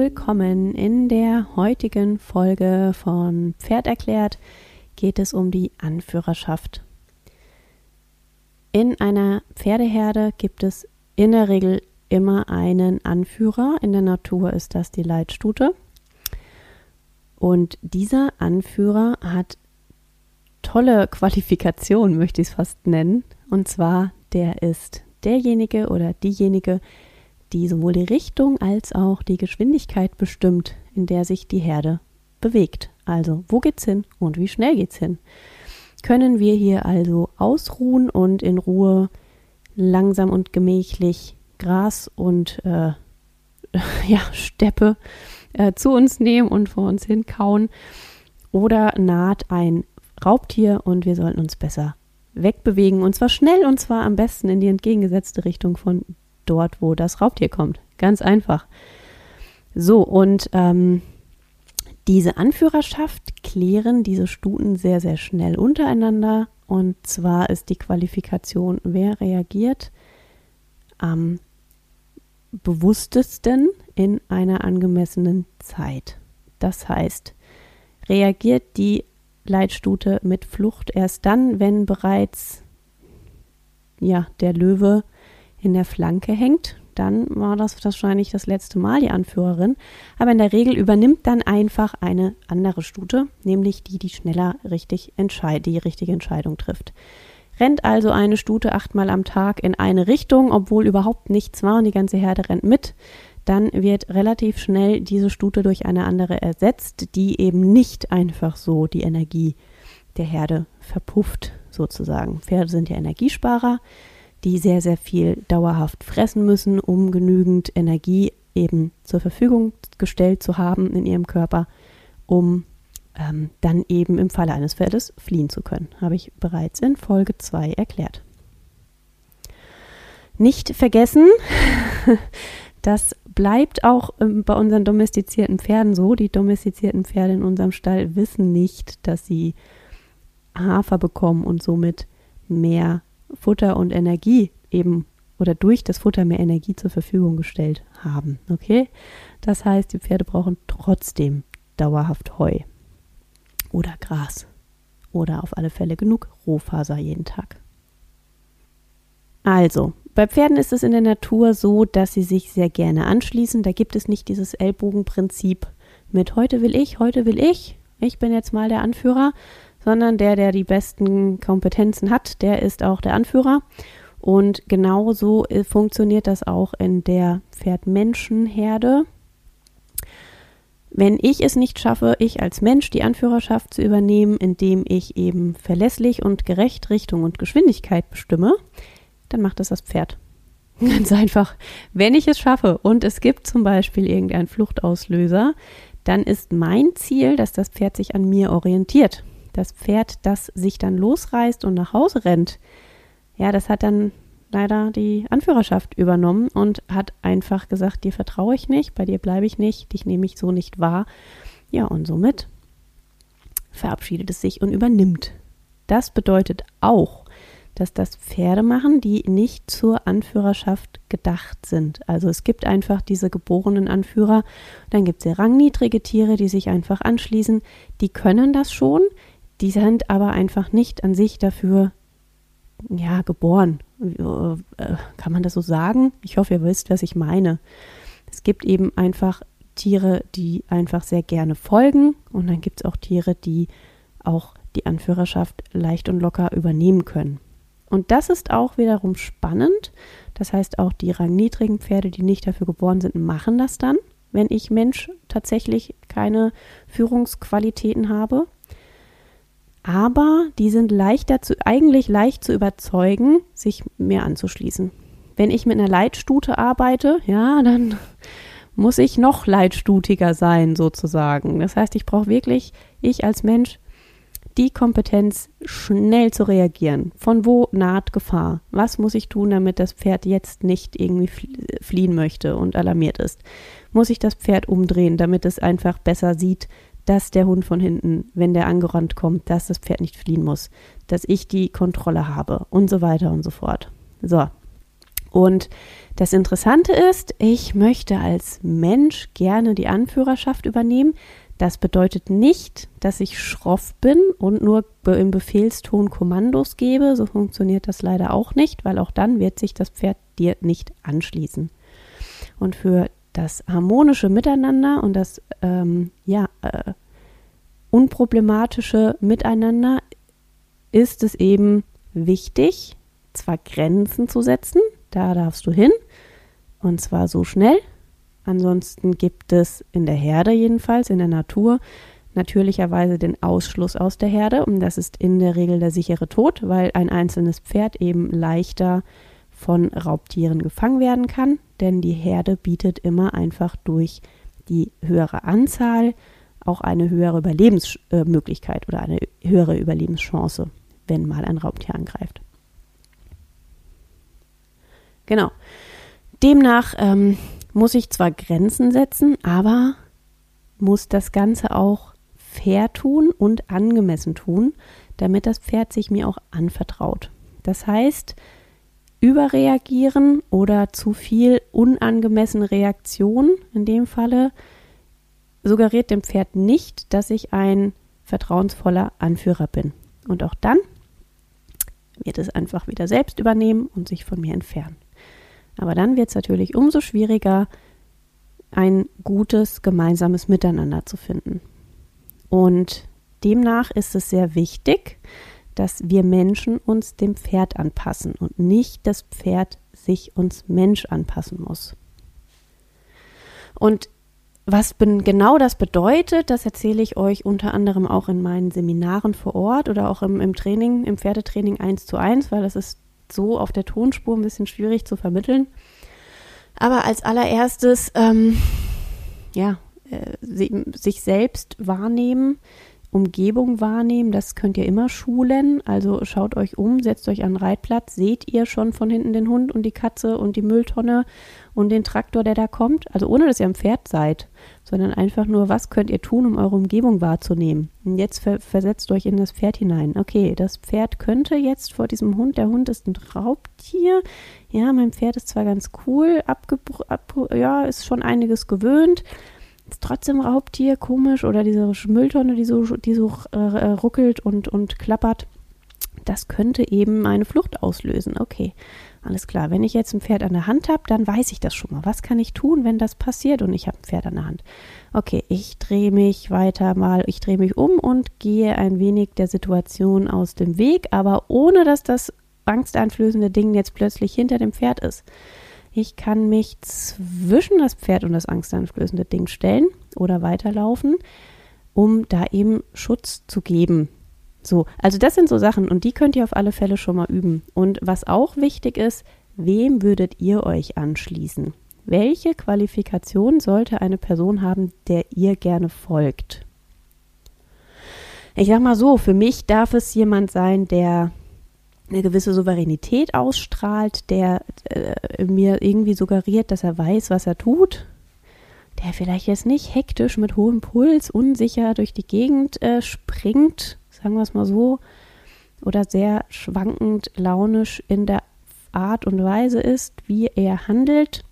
willkommen. In der heutigen Folge von Pferd erklärt geht es um die Anführerschaft. In einer Pferdeherde gibt es in der Regel immer einen Anführer. In der Natur ist das die Leitstute. Und dieser Anführer hat tolle Qualifikation, möchte ich es fast nennen. Und zwar, der ist derjenige oder diejenige, die sowohl die Richtung als auch die Geschwindigkeit bestimmt, in der sich die Herde bewegt. Also, wo geht's hin und wie schnell geht's hin? Können wir hier also ausruhen und in Ruhe langsam und gemächlich Gras und äh, ja, Steppe äh, zu uns nehmen und vor uns hinkauen? Oder naht ein Raubtier und wir sollten uns besser wegbewegen und zwar schnell und zwar am besten in die entgegengesetzte Richtung von dort, wo das Raubtier kommt. Ganz einfach. So, und ähm, diese Anführerschaft klären diese Stuten sehr, sehr schnell untereinander. Und zwar ist die Qualifikation, wer reagiert am bewusstesten in einer angemessenen Zeit. Das heißt, reagiert die Leitstute mit Flucht erst dann, wenn bereits ja, der Löwe in der Flanke hängt, dann war das wahrscheinlich das letzte Mal die Anführerin. Aber in der Regel übernimmt dann einfach eine andere Stute, nämlich die, die schneller richtig die richtige Entscheidung trifft. Rennt also eine Stute achtmal am Tag in eine Richtung, obwohl überhaupt nichts war und die ganze Herde rennt mit, dann wird relativ schnell diese Stute durch eine andere ersetzt, die eben nicht einfach so die Energie der Herde verpufft, sozusagen. Pferde sind ja Energiesparer die sehr, sehr viel dauerhaft fressen müssen, um genügend Energie eben zur Verfügung gestellt zu haben in ihrem Körper, um ähm, dann eben im Falle eines Pferdes fliehen zu können. Habe ich bereits in Folge 2 erklärt. Nicht vergessen, das bleibt auch ähm, bei unseren domestizierten Pferden so. Die domestizierten Pferde in unserem Stall wissen nicht, dass sie Hafer bekommen und somit mehr Futter und Energie eben oder durch das Futter mehr Energie zur Verfügung gestellt haben. Okay? Das heißt, die Pferde brauchen trotzdem dauerhaft Heu oder Gras oder auf alle Fälle genug Rohfaser jeden Tag. Also, bei Pferden ist es in der Natur so, dass sie sich sehr gerne anschließen. Da gibt es nicht dieses Ellbogenprinzip mit heute will ich, heute will ich, ich bin jetzt mal der Anführer, sondern der, der die besten Kompetenzen hat, der ist auch der Anführer. Und genauso äh, funktioniert das auch in der Pferd-Menschen-Herde. Wenn ich es nicht schaffe, ich als Mensch die Anführerschaft zu übernehmen, indem ich eben verlässlich und gerecht Richtung und Geschwindigkeit bestimme, dann macht das das Pferd. Ganz einfach. Wenn ich es schaffe und es gibt zum Beispiel irgendeinen Fluchtauslöser, dann ist mein Ziel, dass das Pferd sich an mir orientiert das Pferd, das sich dann losreißt und nach Hause rennt, ja, das hat dann leider die Anführerschaft übernommen und hat einfach gesagt, dir vertraue ich nicht, bei dir bleibe ich nicht, dich nehme ich so nicht wahr. Ja, und somit verabschiedet es sich und übernimmt. Das bedeutet auch, dass das Pferde machen, die nicht zur Anführerschaft gedacht sind. Also es gibt einfach diese geborenen Anführer, dann gibt es ja rangniedrige Tiere, die sich einfach anschließen, die können das schon, die sind aber einfach nicht an sich dafür ja, geboren. Äh, kann man das so sagen? Ich hoffe, ihr wisst, was ich meine. Es gibt eben einfach Tiere, die einfach sehr gerne folgen und dann gibt es auch Tiere, die auch die Anführerschaft leicht und locker übernehmen können. Und das ist auch wiederum spannend. Das heißt, auch die rangniedrigen Pferde, die nicht dafür geboren sind, machen das dann, wenn ich Mensch tatsächlich keine Führungsqualitäten habe aber die sind leichter zu, eigentlich leicht zu überzeugen, sich mir anzuschließen. Wenn ich mit einer Leitstute arbeite, ja, dann muss ich noch leitstutiger sein, sozusagen. Das heißt, ich brauche wirklich, ich als Mensch, die Kompetenz, schnell zu reagieren. Von wo naht Gefahr? Was muss ich tun, damit das Pferd jetzt nicht irgendwie fliehen möchte und alarmiert ist? Muss ich das Pferd umdrehen, damit es einfach besser sieht, dass der Hund von hinten, wenn der angerannt kommt, dass das Pferd nicht fliehen muss, dass ich die Kontrolle habe und so weiter und so fort. So. Und das Interessante ist, ich möchte als Mensch gerne die Anführerschaft übernehmen. Das bedeutet nicht, dass ich schroff bin und nur im Befehlston Kommandos gebe. So funktioniert das leider auch nicht, weil auch dann wird sich das Pferd dir nicht anschließen. Und für das harmonische Miteinander und das ähm, ja, äh, unproblematische Miteinander ist es eben wichtig, zwar Grenzen zu setzen, da darfst du hin, und zwar so schnell. Ansonsten gibt es in der Herde jedenfalls, in der Natur, natürlicherweise den Ausschluss aus der Herde. Und das ist in der Regel der sichere Tod, weil ein einzelnes Pferd eben leichter von Raubtieren gefangen werden kann. Denn die Herde bietet immer einfach durch die höhere Anzahl auch eine höhere Überlebensmöglichkeit oder eine höhere Überlebenschance, wenn mal ein Raubtier angreift. Genau. Demnach ähm, muss ich zwar Grenzen setzen, aber muss das Ganze auch fair tun und angemessen tun, damit das Pferd sich mir auch anvertraut. Das heißt, überreagieren oder zu viel unangemessene Reaktion in dem Falle suggeriert dem Pferd nicht, dass ich ein vertrauensvoller Anführer bin. Und auch dann wird es einfach wieder selbst übernehmen und sich von mir entfernen. Aber dann wird es natürlich umso schwieriger, ein gutes gemeinsames Miteinander zu finden. Und demnach ist es sehr wichtig, dass wir Menschen uns dem Pferd anpassen und nicht das Pferd sich uns Mensch anpassen muss. Und was genau das bedeutet, das erzähle ich euch unter anderem auch in meinen Seminaren vor Ort oder auch im, im Training, im Pferdetraining 1 zu 1, weil das ist so auf der Tonspur ein bisschen schwierig zu vermitteln. Aber als allererstes, ähm, ja, äh, sich selbst wahrnehmen, Umgebung wahrnehmen, das könnt ihr immer schulen. Also schaut euch um, setzt euch an den Reitplatz, seht ihr schon von hinten den Hund und die Katze und die Mülltonne und den Traktor, der da kommt. Also ohne, dass ihr am Pferd seid, sondern einfach nur, was könnt ihr tun, um eure Umgebung wahrzunehmen. Und jetzt ver versetzt euch in das Pferd hinein. Okay, das Pferd könnte jetzt vor diesem Hund, der Hund ist ein Raubtier. Ja, mein Pferd ist zwar ganz cool, ab, ja, ist schon einiges gewöhnt ist trotzdem Raubtier, komisch, oder diese Mülltonne, die so, die so äh, ruckelt und, und klappert. Das könnte eben eine Flucht auslösen. Okay, alles klar. Wenn ich jetzt ein Pferd an der Hand habe, dann weiß ich das schon mal. Was kann ich tun, wenn das passiert und ich habe ein Pferd an der Hand? Okay, ich drehe mich weiter mal, ich drehe mich um und gehe ein wenig der Situation aus dem Weg, aber ohne dass das angsteinflößende Ding jetzt plötzlich hinter dem Pferd ist. Ich kann mich zwischen das Pferd und das angsteinflößende Ding stellen oder weiterlaufen, um da eben Schutz zu geben. So, also das sind so Sachen und die könnt ihr auf alle Fälle schon mal üben. Und was auch wichtig ist, wem würdet ihr euch anschließen? Welche Qualifikation sollte eine Person haben, der ihr gerne folgt? Ich sag mal so, für mich darf es jemand sein, der eine gewisse Souveränität ausstrahlt, der äh, mir irgendwie suggeriert, dass er weiß, was er tut, der vielleicht jetzt nicht hektisch mit hohem Puls unsicher durch die Gegend äh, springt, sagen wir es mal so, oder sehr schwankend launisch in der Art und Weise ist, wie er handelt.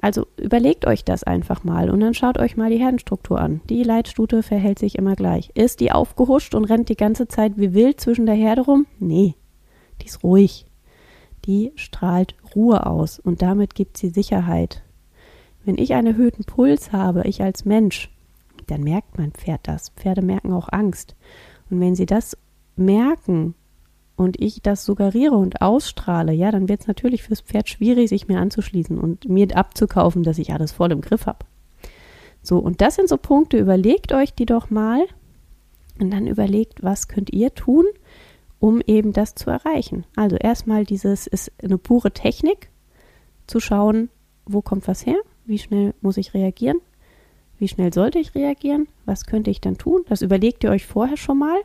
Also überlegt euch das einfach mal und dann schaut euch mal die Herdenstruktur an. Die Leitstute verhält sich immer gleich. Ist die aufgehuscht und rennt die ganze Zeit wie wild zwischen der Herde rum? Nee, die ist ruhig. Die strahlt Ruhe aus und damit gibt sie Sicherheit. Wenn ich einen erhöhten Puls habe, ich als Mensch, dann merkt mein Pferd das. Pferde merken auch Angst. Und wenn sie das merken und ich das suggeriere und ausstrahle, ja, dann wird es natürlich fürs Pferd schwierig, sich mir anzuschließen und mir abzukaufen, dass ich alles voll im Griff habe. So, und das sind so Punkte, überlegt euch die doch mal und dann überlegt, was könnt ihr tun, um eben das zu erreichen. Also erstmal dieses ist eine pure Technik, zu schauen, wo kommt was her, wie schnell muss ich reagieren, wie schnell sollte ich reagieren, was könnte ich dann tun. Das überlegt ihr euch vorher schon mal.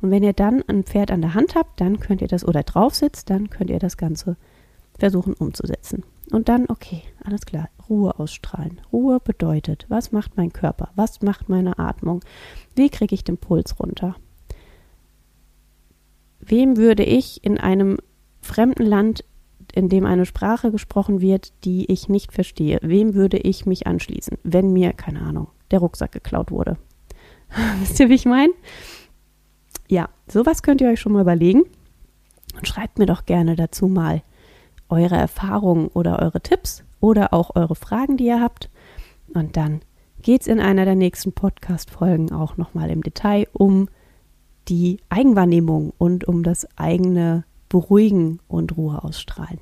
Und wenn ihr dann ein Pferd an der Hand habt, dann könnt ihr das oder drauf sitzt, dann könnt ihr das Ganze versuchen umzusetzen. Und dann, okay, alles klar, Ruhe ausstrahlen. Ruhe bedeutet, was macht mein Körper? Was macht meine Atmung? Wie kriege ich den Puls runter? Wem würde ich in einem fremden Land in dem eine Sprache gesprochen wird, die ich nicht verstehe, wem würde ich mich anschließen, wenn mir, keine Ahnung, der Rucksack geklaut wurde? Wisst ihr, wie ich meine? Ja, sowas könnt ihr euch schon mal überlegen und schreibt mir doch gerne dazu mal eure Erfahrungen oder eure Tipps oder auch eure Fragen, die ihr habt. Und dann geht es in einer der nächsten Podcast-Folgen auch nochmal im Detail um die Eigenwahrnehmung und um das eigene Beruhigen und Ruhe ausstrahlen.